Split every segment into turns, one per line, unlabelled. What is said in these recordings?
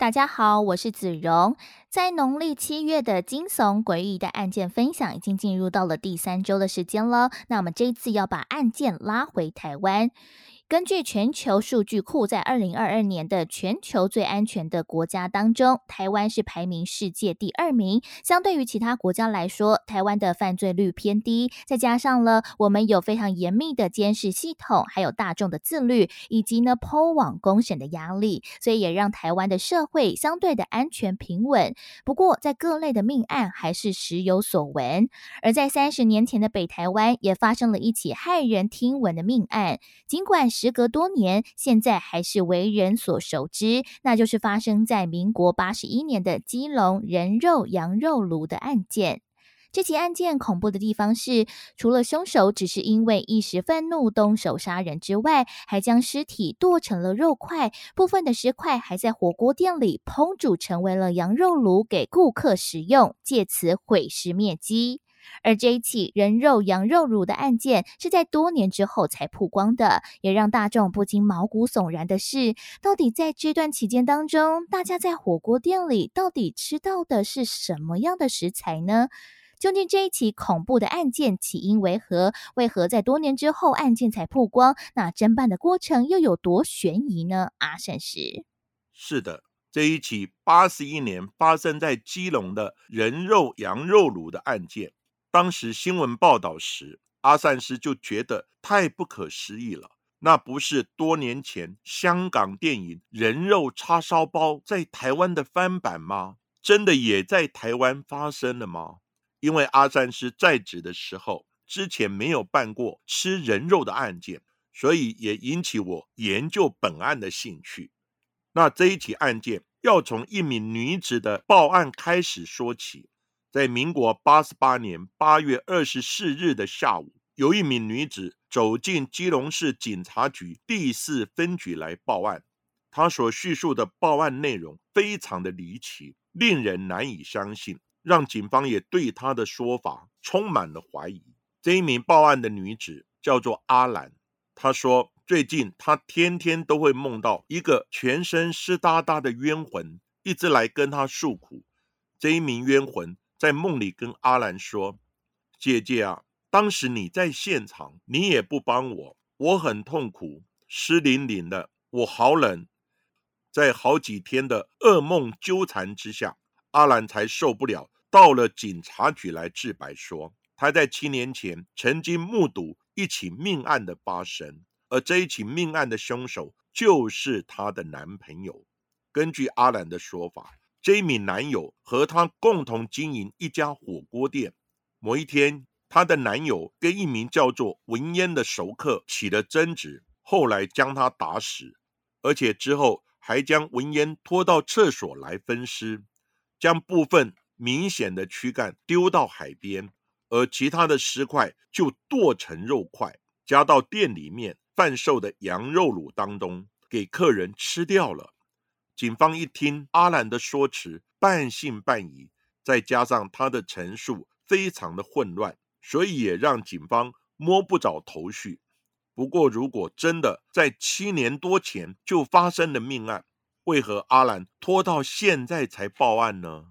大家好，我是子荣。在农历七月的惊悚诡异的案件分享，已经进入到了第三周的时间了。那我们这一次要把案件拉回台湾。根据全球数据库，在二零二二年的全球最安全的国家当中，台湾是排名世界第二名。相对于其他国家来说，台湾的犯罪率偏低，再加上了我们有非常严密的监视系统，还有大众的自律，以及呢抛网公审的压力，所以也让台湾的社会相对的安全平稳。不过，在各类的命案还是时有所闻。而在三十年前的北台湾，也发生了一起骇人听闻的命案，尽管时隔多年，现在还是为人所熟知，那就是发生在民国八十一年的基隆人肉羊肉炉的案件。这起案件恐怖的地方是，除了凶手只是因为一时愤怒动手杀人之外，还将尸体剁成了肉块，部分的尸块还在火锅店里烹煮成为了羊肉炉给顾客食用，借此毁尸灭迹。而这一起人肉羊肉乳的案件是在多年之后才曝光的，也让大众不禁毛骨悚然的是，到底在这段期间当中，大家在火锅店里到底吃到的是什么样的食材呢？究竟这一起恐怖的案件起因为何？为何在多年之后案件才曝光？那侦办的过程又有多悬疑呢？阿善师，
是的，这一起八十一年发生在基隆的人肉羊肉炉的案件。当时新闻报道时，阿善师就觉得太不可思议了。那不是多年前香港电影《人肉叉烧包》在台湾的翻版吗？真的也在台湾发生了吗？因为阿善师在职的时候，之前没有办过吃人肉的案件，所以也引起我研究本案的兴趣。那这一起案件要从一名女子的报案开始说起。在民国八十八年八月二十四日的下午，有一名女子走进基隆市警察局第四分局来报案。她所叙述的报案内容非常的离奇，令人难以相信，让警方也对她的说法充满了怀疑。这一名报案的女子叫做阿兰，她说最近她天天都会梦到一个全身湿哒哒的冤魂，一直来跟她诉苦。这一名冤魂。在梦里跟阿兰说：“姐姐啊，当时你在现场，你也不帮我，我很痛苦，湿淋淋的，我好冷。”在好几天的噩梦纠缠之下，阿兰才受不了，到了警察局来自白，说他在七年前曾经目睹一起命案的发生，而这一起命案的凶手就是她的男朋友。根据阿兰的说法。这一名男友和她共同经营一家火锅店。某一天，她的男友跟一名叫做文嫣的熟客起了争执，后来将她打死，而且之后还将文嫣拖到厕所来分尸，将部分明显的躯干丢到海边，而其他的尸块就剁成肉块，加到店里面贩售的羊肉卤当中，给客人吃掉了。警方一听阿兰的说辞，半信半疑，再加上他的陈述非常的混乱，所以也让警方摸不着头绪。不过，如果真的在七年多前就发生了命案，为何阿兰拖到现在才报案呢？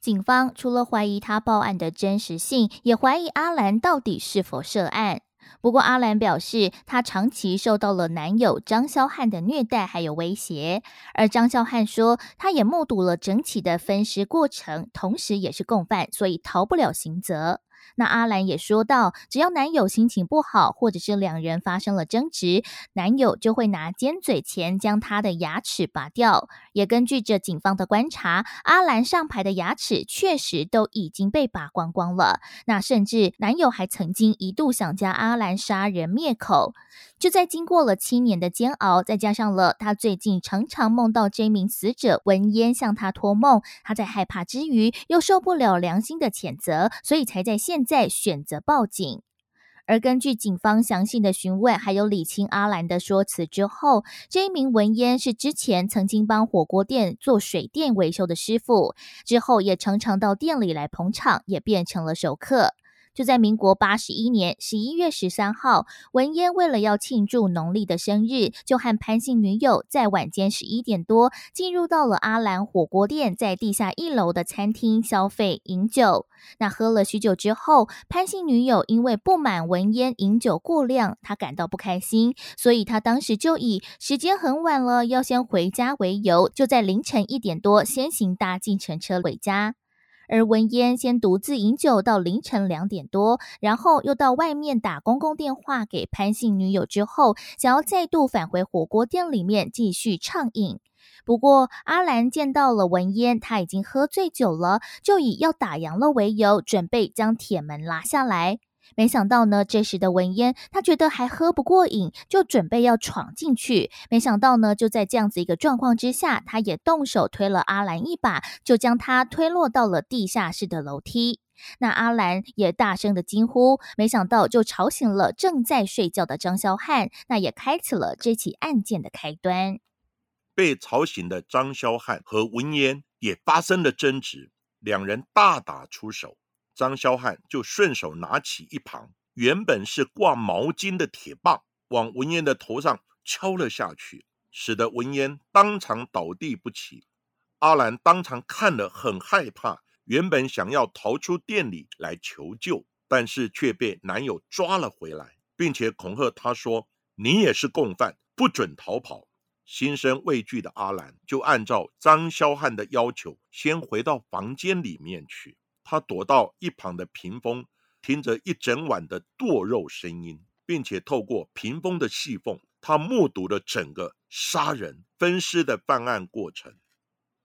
警方除了怀疑他报案的真实性，也怀疑阿兰到底是否涉案。不过，阿兰表示，她长期受到了男友张肖汉的虐待还有威胁。而张肖汉说，他也目睹了整起的分尸过程，同时也是共犯，所以逃不了刑责。那阿兰也说到，只要男友心情不好，或者是两人发生了争执，男友就会拿尖嘴钳将他的牙齿拔掉。也根据着警方的观察，阿兰上排的牙齿确实都已经被拔光光了。那甚至男友还曾经一度想将阿兰杀人灭口。就在经过了七年的煎熬，再加上了他最近常常梦到这名死者文烟向他托梦，他在害怕之余又受不了良心的谴责，所以才在现现在选择报警。而根据警方详细的询问，还有李清阿兰的说辞之后，这一名文烟是之前曾经帮火锅店做水电维修的师傅，之后也常常到店里来捧场，也变成了熟客。就在民国八十一年十一月十三号，文嫣为了要庆祝农历的生日，就和潘姓女友在晚间十一点多进入到了阿兰火锅店在地下一楼的餐厅消费饮酒。那喝了许久之后，潘姓女友因为不满文嫣饮酒过量，她感到不开心，所以她当时就以时间很晚了要先回家为由，就在凌晨一点多先行搭计程车回家。而文嫣先独自饮酒到凌晨两点多，然后又到外面打公共电话给潘姓女友，之后想要再度返回火锅店里面继续畅饮。不过阿兰见到了文嫣，他已经喝醉酒了，就以要打烊了为由，准备将铁门拉下来。没想到呢，这时的文烟他觉得还喝不过瘾，就准备要闯进去。没想到呢，就在这样子一个状况之下，他也动手推了阿兰一把，就将他推落到了地下室的楼梯。那阿兰也大声的惊呼，没想到就吵醒了正在睡觉的张肖汉，那也开启了这起案件的开端。
被吵醒的张肖汉和文烟也发生了争执，两人大打出手。张肖汉就顺手拿起一旁原本是挂毛巾的铁棒，往文烟的头上敲了下去，使得文烟当场倒地不起。阿兰当场看了很害怕，原本想要逃出店里来求救，但是却被男友抓了回来，并且恐吓他说：“你也是共犯，不准逃跑。”心生畏惧的阿兰就按照张肖汉的要求，先回到房间里面去。他躲到一旁的屏风，听着一整晚的剁肉声音，并且透过屏风的细缝，他目睹了整个杀人分尸的办案过程。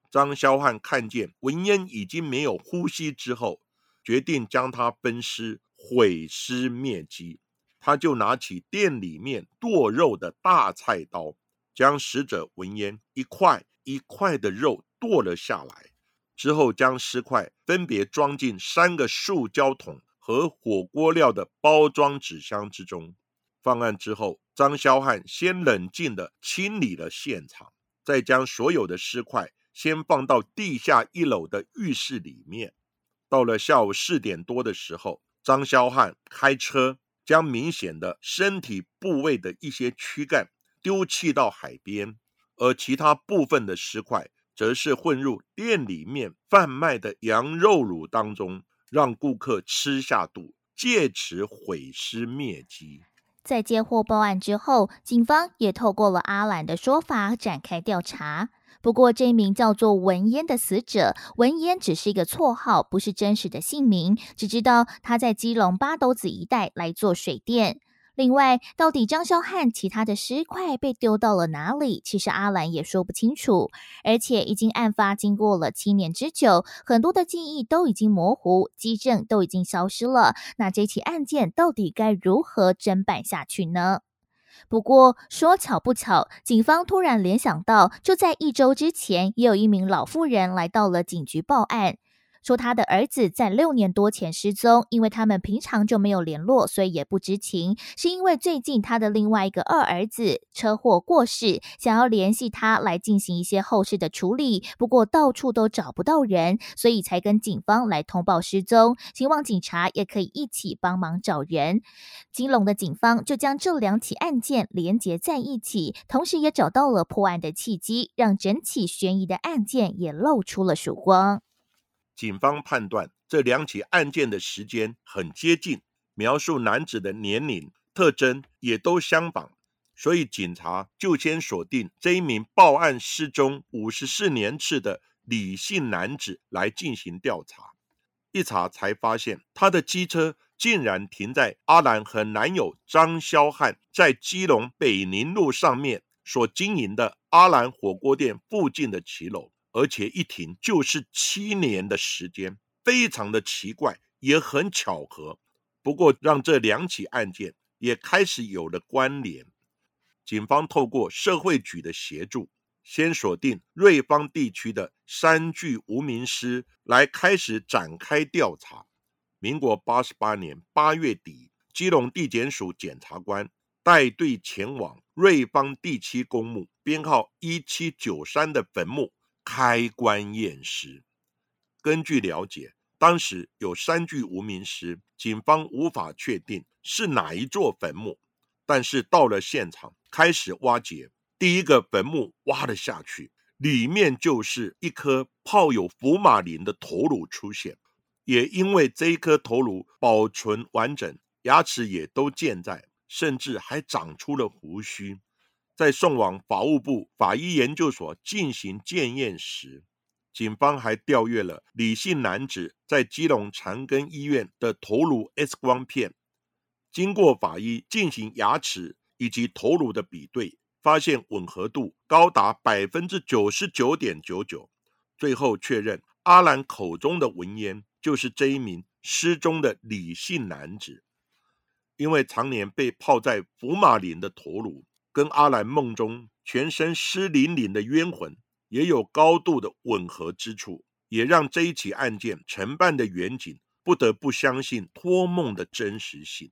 张肖汉看见文烟已经没有呼吸之后，决定将他分尸毁尸灭迹。他就拿起店里面剁肉的大菜刀，将死者文烟一块一块的肉剁了下来。之后，将尸块分别装进三个塑胶桶和火锅料的包装纸箱之中。放案之后，张肖汉先冷静地清理了现场，再将所有的尸块先放到地下一楼的浴室里面。到了下午四点多的时候，张肖汉开车将明显的身体部位的一些躯干丢弃到海边，而其他部分的尸块。则是混入店里面贩卖的羊肉卤当中，让顾客吃下肚，借此毁尸灭迹。
在接获报案之后，警方也透过了阿兰的说法展开调查。不过，这名叫做文烟的死者，文烟只是一个绰号，不是真实的姓名，只知道他在基隆八斗子一带来做水电。另外，到底张肖汉其他的尸块被丢到了哪里？其实阿兰也说不清楚。而且，已经案发经过了七年之久，很多的记忆都已经模糊，基证都已经消失了。那这起案件到底该如何侦办下去呢？不过说巧不巧，警方突然联想到，就在一周之前，也有一名老妇人来到了警局报案。说他的儿子在六年多前失踪，因为他们平常就没有联络，所以也不知情。是因为最近他的另外一个二儿子车祸过世，想要联系他来进行一些后事的处理，不过到处都找不到人，所以才跟警方来通报失踪，希望警察也可以一起帮忙找人。金龙的警方就将这两起案件连结在一起，同时也找到了破案的契机，让整起悬疑的案件也露出了曙光。
警方判断这两起案件的时间很接近，描述男子的年龄特征也都相仿，所以警察就先锁定这一名报案失踪五十四年次的李姓男子来进行调查。一查才发现，他的机车竟然停在阿兰和男友张肖汉在基隆北宁路上面所经营的阿兰火锅店附近的骑楼，而且一停就是七年的时间，非常的奇怪，也很巧合。不过，让这两起案件也开始有了关联。警方透过社会局的协助。先锁定瑞芳地区的三具无名尸，来开始展开调查。民国八十八年八月底，基隆地检署检察官带队前往瑞芳第七公墓编号一七九三的坟墓开棺验尸。根据了解，当时有三具无名尸，警方无法确定是哪一座坟墓，但是到了现场开始挖掘。第一个坟墓挖了下去，里面就是一颗泡有福马林的头颅出现。也因为这一颗头颅保存完整，牙齿也都健在，甚至还长出了胡须。在送往法务部法医研究所进行检验时，警方还调阅了李姓男子在基隆长庚医院的头颅 X 光片，经过法医进行牙齿以及头颅的比对。发现吻合度高达百分之九十九点九九，最后确认阿兰口中的文烟就是这一名失踪的李姓男子。因为常年被泡在福马林的头颅，跟阿兰梦中全身湿淋淋的冤魂也有高度的吻合之处，也让这一起案件承办的远景不得不相信托梦的真实性。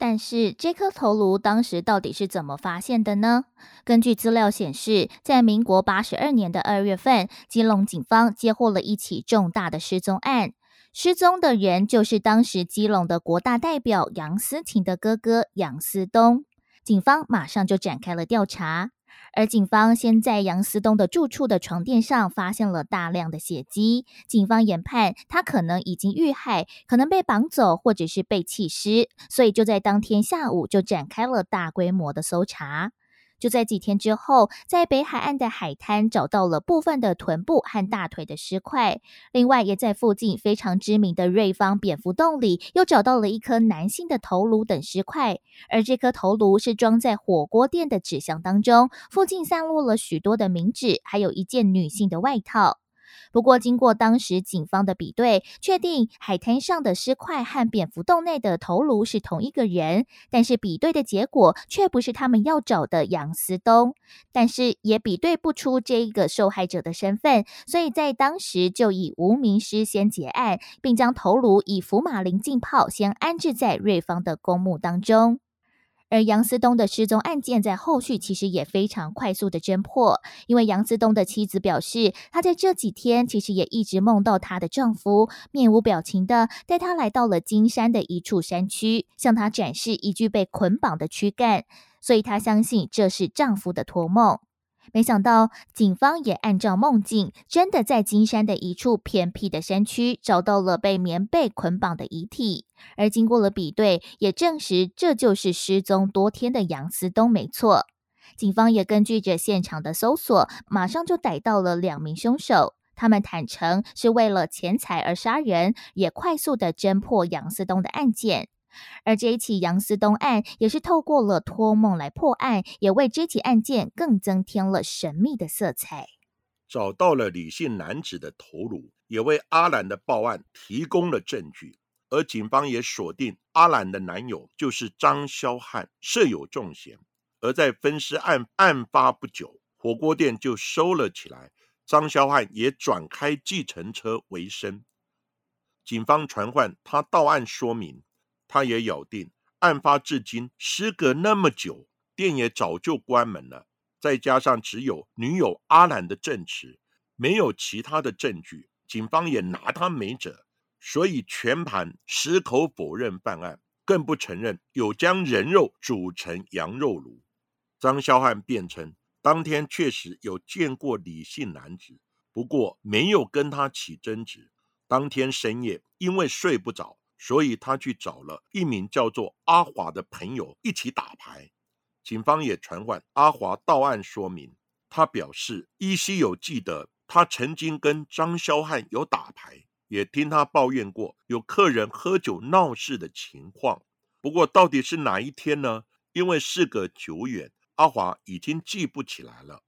但是这颗头颅当时到底是怎么发现的呢？根据资料显示，在民国八十二年的二月份，基隆警方接获了一起重大的失踪案，失踪的人就是当时基隆的国大代表杨思婷的哥哥杨思东，警方马上就展开了调查。而警方先在杨思东的住处的床垫上发现了大量的血迹，警方研判他可能已经遇害，可能被绑走或者是被弃尸，所以就在当天下午就展开了大规模的搜查。就在几天之后，在北海岸的海滩找到了部分的臀部和大腿的尸块，另外也在附近非常知名的瑞芳蝙蝠洞里又找到了一颗男性的头颅等尸块，而这颗头颅是装在火锅店的纸箱当中，附近散落了许多的冥纸，还有一件女性的外套。不过，经过当时警方的比对，确定海滩上的尸块和蝙蝠洞内的头颅是同一个人，但是比对的结果却不是他们要找的杨思东，但是也比对不出这个受害者的身份，所以在当时就以无名尸先结案，并将头颅以福马林浸泡，先安置在瑞芳的公墓当中。而杨思东的失踪案件在后续其实也非常快速的侦破，因为杨思东的妻子表示，她在这几天其实也一直梦到她的丈夫面无表情的带她来到了金山的一处山区，向她展示一具被捆绑的躯干，所以她相信这是丈夫的托梦。没想到，警方也按照梦境，真的在金山的一处偏僻的山区找到了被棉被捆绑的遗体。而经过了比对，也证实这就是失踪多天的杨思东，没错。警方也根据着现场的搜索，马上就逮到了两名凶手。他们坦诚是为了钱财而杀人，也快速的侦破杨思东的案件。而这一起杨思东案也是透过了托梦来破案，也为这起案件更增添了神秘的色彩。
找到了李姓男子的头颅，也为阿兰的报案提供了证据。而警方也锁定阿兰的男友就是张肖汉，设有重嫌。而在分尸案案发不久，火锅店就收了起来，张肖汉也转开计程车为生。警方传唤他到案说明。他也咬定，案发至今时隔那么久，店也早就关门了。再加上只有女友阿兰的证词，没有其他的证据，警方也拿他没辙，所以全盘矢口否认犯案，更不承认有将人肉煮成羊肉炉。张肖汉辩称，当天确实有见过李姓男子，不过没有跟他起争执。当天深夜，因为睡不着。所以他去找了一名叫做阿华的朋友一起打牌。警方也传唤阿华到案说明，他表示依稀有记得他曾经跟张肖汉有打牌，也听他抱怨过有客人喝酒闹事的情况。不过到底是哪一天呢？因为事隔久远，阿华已经记不起来了。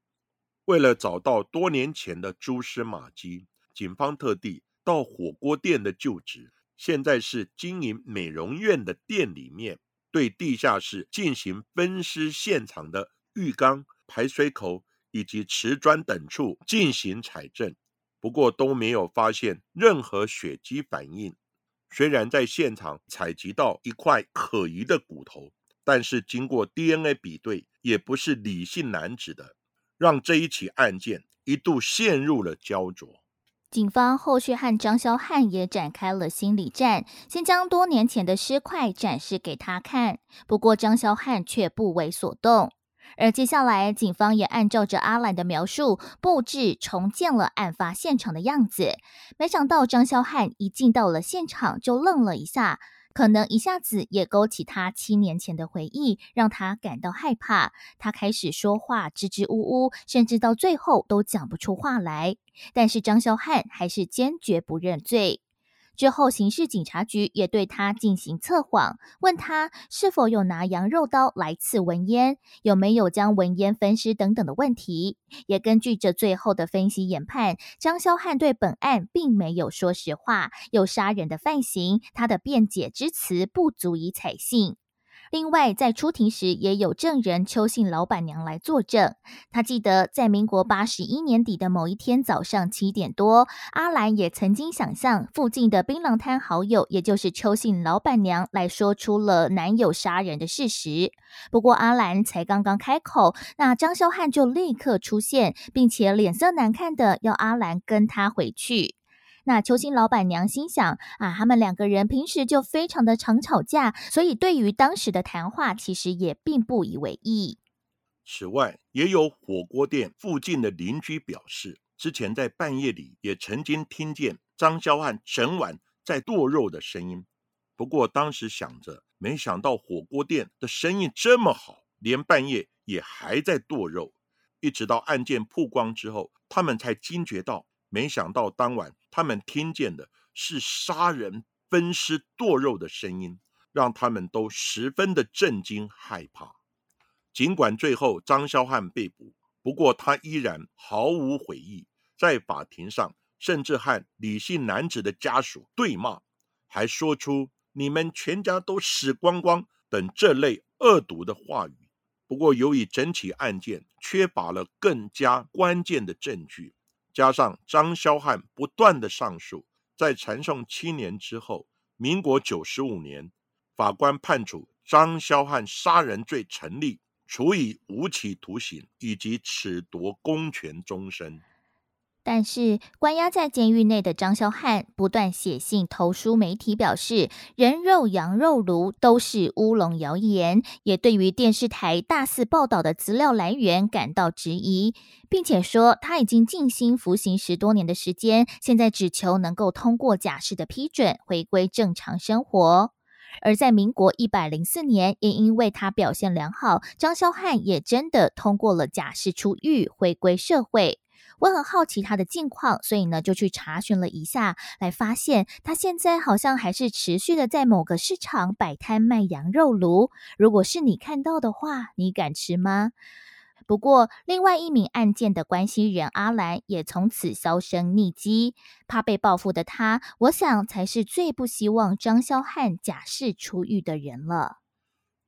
为了找到多年前的蛛丝马迹，警方特地到火锅店的旧址，现在是经营美容院的店里面，对地下室进行分尸现场的浴缸、排水口以及瓷砖等处进行采证。不过都没有发现任何血迹反应。虽然在现场采集到一块可疑的骨头，但是经过 DNA 比对，也不是李姓男子的，让这一起案件一度陷入了焦灼。
警方后续和张肖汉也展开了心理战，先将多年前的尸块展示给他看。不过张肖汉却不为所动。而接下来，警方也按照着阿兰的描述布置重建了案发现场的样子。没想到张肖汉一进到了现场就愣了一下，可能一下子也勾起他七年前的回忆，让他感到害怕。他开始说话支支吾吾，甚至到最后都讲不出话来。但是张孝汉还是坚决不认罪。之后，刑事警察局也对他进行测谎，问他是否有拿羊肉刀来刺文烟，有没有将文烟分尸等等的问题。也根据这最后的分析研判，张肖汉对本案并没有说实话，有杀人的犯行，他的辩解之词不足以采信。另外，在出庭时也有证人邱姓老板娘来作证。他记得在民国八十一年底的某一天早上七点多，阿兰也曾经想象附近的槟榔摊好友，也就是邱姓老板娘来说出了男友杀人的事实。不过阿兰才刚刚开口，那张肖汉就立刻出现，并且脸色难看的要阿兰跟他回去。那邱心老板娘心想啊，他们两个人平时就非常的常吵架，所以对于当时的谈话，其实也并不以为意。
此外，也有火锅店附近的邻居表示，之前在半夜里也曾经听见张肖汉整晚在剁肉的声音。不过当时想着，没想到火锅店的生意这么好，连半夜也还在剁肉。一直到案件曝光之后，他们才惊觉到。没想到当晚他们听见的是杀人、分尸、剁肉的声音，让他们都十分的震惊害怕。尽管最后张肖汉被捕，不过他依然毫无悔意，在法庭上甚至和李姓男子的家属对骂，还说出“你们全家都死光光”等这类恶毒的话语。不过由于整起案件缺乏了更加关键的证据。加上张肖汉不断的上诉，在缠讼七年之后，民国九十五年，法官判处张肖汉杀人罪成立，处以无期徒刑以及褫夺公权终身。
但是，关押在监狱内的张肖汉不断写信投书媒体，表示人肉羊肉炉都是乌龙谣言，也对于电视台大肆报道的资料来源感到质疑，并且说他已经静心服刑十多年的时间，现在只求能够通过假释的批准，回归正常生活。而在民国一百零四年，也因为他表现良好，张肖汉也真的通过了假释出狱，回归社会。我很好奇他的近况，所以呢就去查询了一下，来发现他现在好像还是持续的在某个市场摆摊卖羊肉炉。如果是你看到的话，你敢吃吗？不过，另外一名案件的关系人阿兰也从此销声匿迹。怕被报复的他，我想才是最不希望张肖汉假释出狱的人了。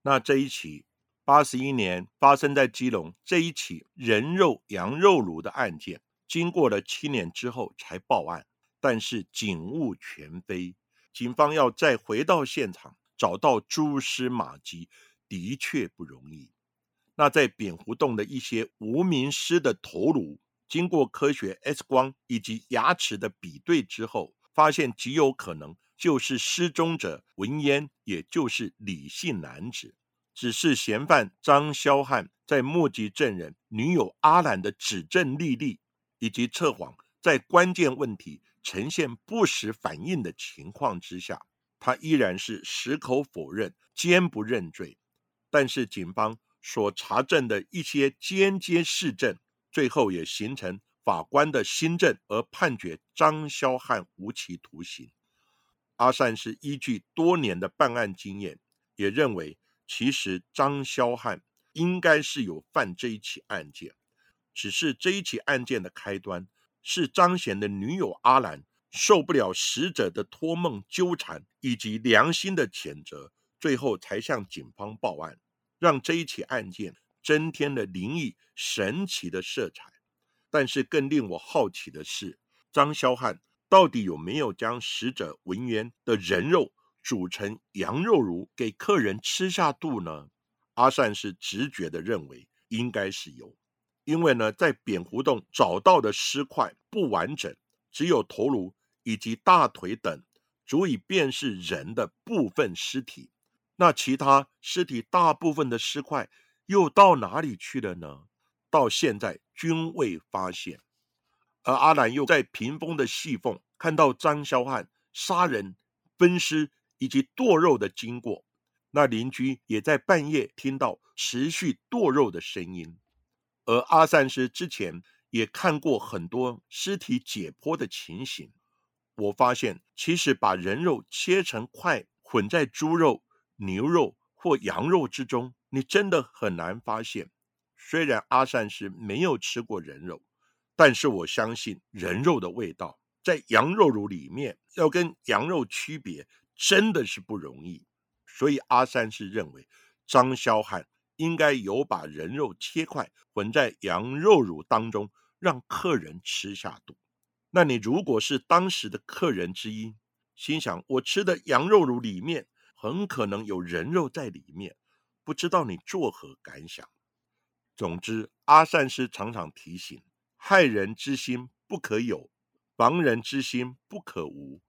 那这一起。八十一年发生在基隆这一起人肉羊肉炉的案件，经过了七年之后才报案，但是警务全非，警方要再回到现场找到蛛丝马迹，的确不容易。那在扁湖洞的一些无名尸的头颅，经过科学 X 光以及牙齿的比对之后，发现极有可能就是失踪者文烟，也就是李姓男子。只是嫌犯张肖汉在目击证人女友阿兰的指证历历，以及测谎在关键问题呈现不实反应的情况之下，他依然是矢口否认，坚不认罪。但是警方所查证的一些间接事证，最后也形成法官的新政而判决张肖汉无期徒刑。阿善是依据多年的办案经验，也认为其实张肖汉应该是有犯这一起案件，只是这一起案件的开端是张贤的女友阿兰受不了死者的托梦纠缠以及良心的谴责，最后才向警方报案，让这一起案件增添了灵异神奇的色彩。但是更令我好奇的是，张肖汉到底有没有将死者文渊的人肉煮成羊肉炉给客人吃下肚呢？阿善是直觉的认为应该是有，因为呢，在扁胡洞找到的尸块不完整，只有头颅以及大腿等足以辨识人的部分尸体，那其他尸体大部分的尸块又到哪里去了呢？到现在均未发现，而阿兰又在屏风的细缝看到张肖汉杀人、分尸以及剁肉的经过。那邻居也在半夜听到持续剁肉的声音。而阿善师之前也看过很多尸体解剖的情形。我发现，其实把人肉切成块混在猪肉、牛肉或羊肉之中，你真的很难发现。虽然阿善师没有吃过人肉，但是我相信人肉的味道在羊肉炉里面要跟羊肉区别真的是不容易。所以阿善是认为张肖汉应该有把人肉切块混在羊肉乳当中，让客人吃下肚。那你如果是当时的客人之一，心想我吃的羊肉乳里面很可能有人肉在里面，不知道你作何感想？总之，阿善师常常提醒：害人之心不可有，防人之心不可无。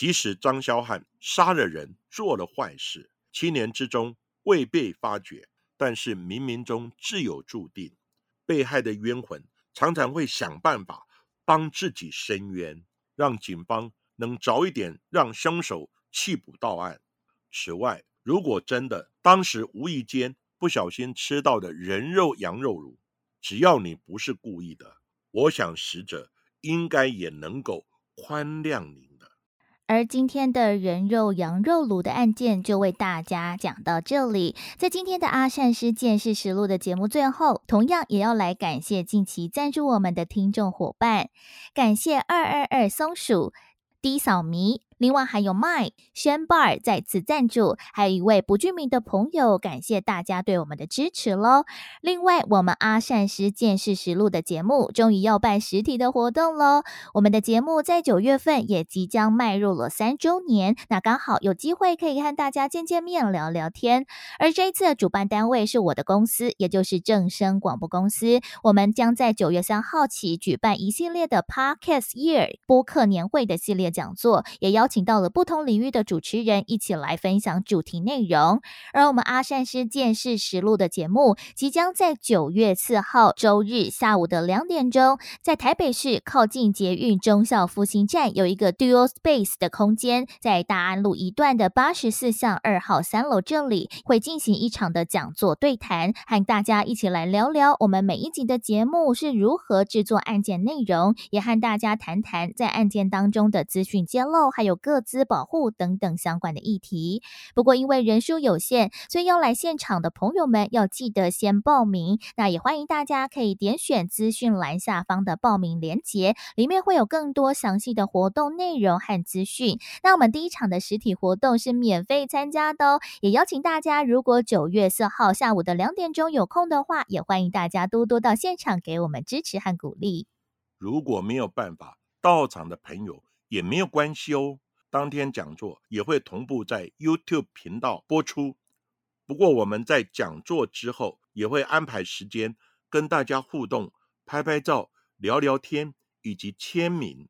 即使张肖汉杀了人，做了坏事，七年之中未被发觉，但是冥冥中自有注定。被害的冤魂常常会想办法帮自己伸冤，让警方能早一点让凶手弃捕到案。此外，如果真的当时无意间，不小心吃到的人肉羊肉炉，只要你不是故意的，我想死者应该也能够宽谅你。
而今天的人肉羊肉炉的案件就为大家讲到这里。在今天的阿善师见识实录的节目最后，同样也要来感谢近期赞助我们的听众伙伴，感谢二二二松鼠低扫迷。另外还有 My 轩 bar 再次赞助，还有一位不具名的朋友，感谢大家对我们的支持喽。另外，我们阿善师见识实录的节目终于要办实体的活动喽。我们的节目在九月份也即将迈入了三周年，那刚好有机会可以和大家见见面、聊聊天。而这一次的主办单位是我的公司，也就是正声广播公司。我们将在九月三号起举办一系列的 Podcast Year 播客年会的系列讲座，也邀。请到了不同领域的主持人一起来分享主题内容，而我们阿善师见识实录的节目即将在九月四号周日下午的两点钟，在台北市靠近捷运中校复兴站有一个 Dual Space 的空间，在大安路一段的八十四巷二号三楼这里会进行一场的讲座对谈，和大家一起来聊聊我们每一集的节目是如何制作案件内容，也和大家谈谈在案件当中的资讯揭露，还有。各资保护等等相关的议题。不过因为人数有限，所以要来现场的朋友们要记得先报名。那也欢迎大家可以点选资讯栏下方的报名链接，里面会有更多详细的活动内容和资讯。那我们第一场的实体活动是免费参加的哦，也邀请大家，如果九月四号下午的两点钟有空的话，也欢迎大家多多到现场给我们支持和鼓励。
如果没有办法到场的朋友也没有关系哦。当天讲座也会同步在 YouTube 频道播出。不过我们在讲座之后也会安排时间跟大家互动、拍拍照、聊聊天以及签名。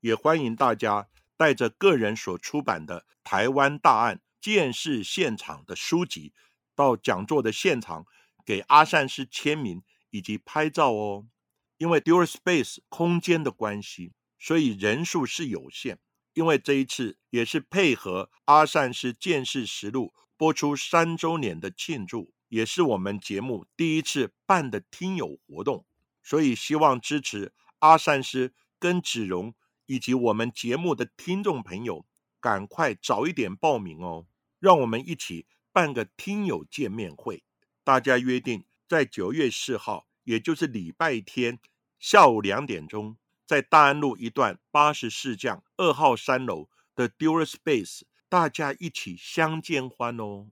也欢迎大家带着个人所出版的《台湾大案见识现场》的书籍到讲座的现场，给阿善师签名以及拍照哦。因为 Dual Space 空间的关系，所以人数是有限。因为这一次也是配合阿善师见识实录播出三周年的庆祝，也是我们节目第一次办的听友活动，所以希望支持阿善师跟子荣以及我们节目的听众朋友，赶快早一点报名哦，让我们一起办个听友见面会。大家约定在九月四号，也就是礼拜天下午两点钟，在大安路一段八十四巷二号三楼的 Dura Space，大家一起相见欢哦。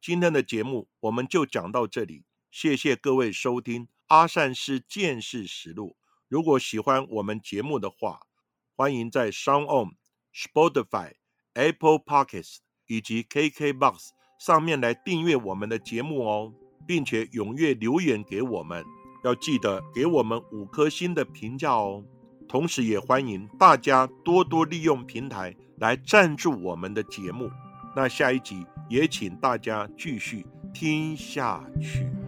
今天的节目我们就讲到这里，谢谢各位收听阿善师见识实录。如果喜欢我们节目的话，欢迎在 Sound On、Spotify、Apple Podcasts 以及 KKBox 上面来订阅我们的节目哦，并且踊跃留言给我们，要记得给我们五颗星的评价哦。同时，也欢迎大家多多利用平台来赞助我们的节目。那下一集也请大家继续听下去。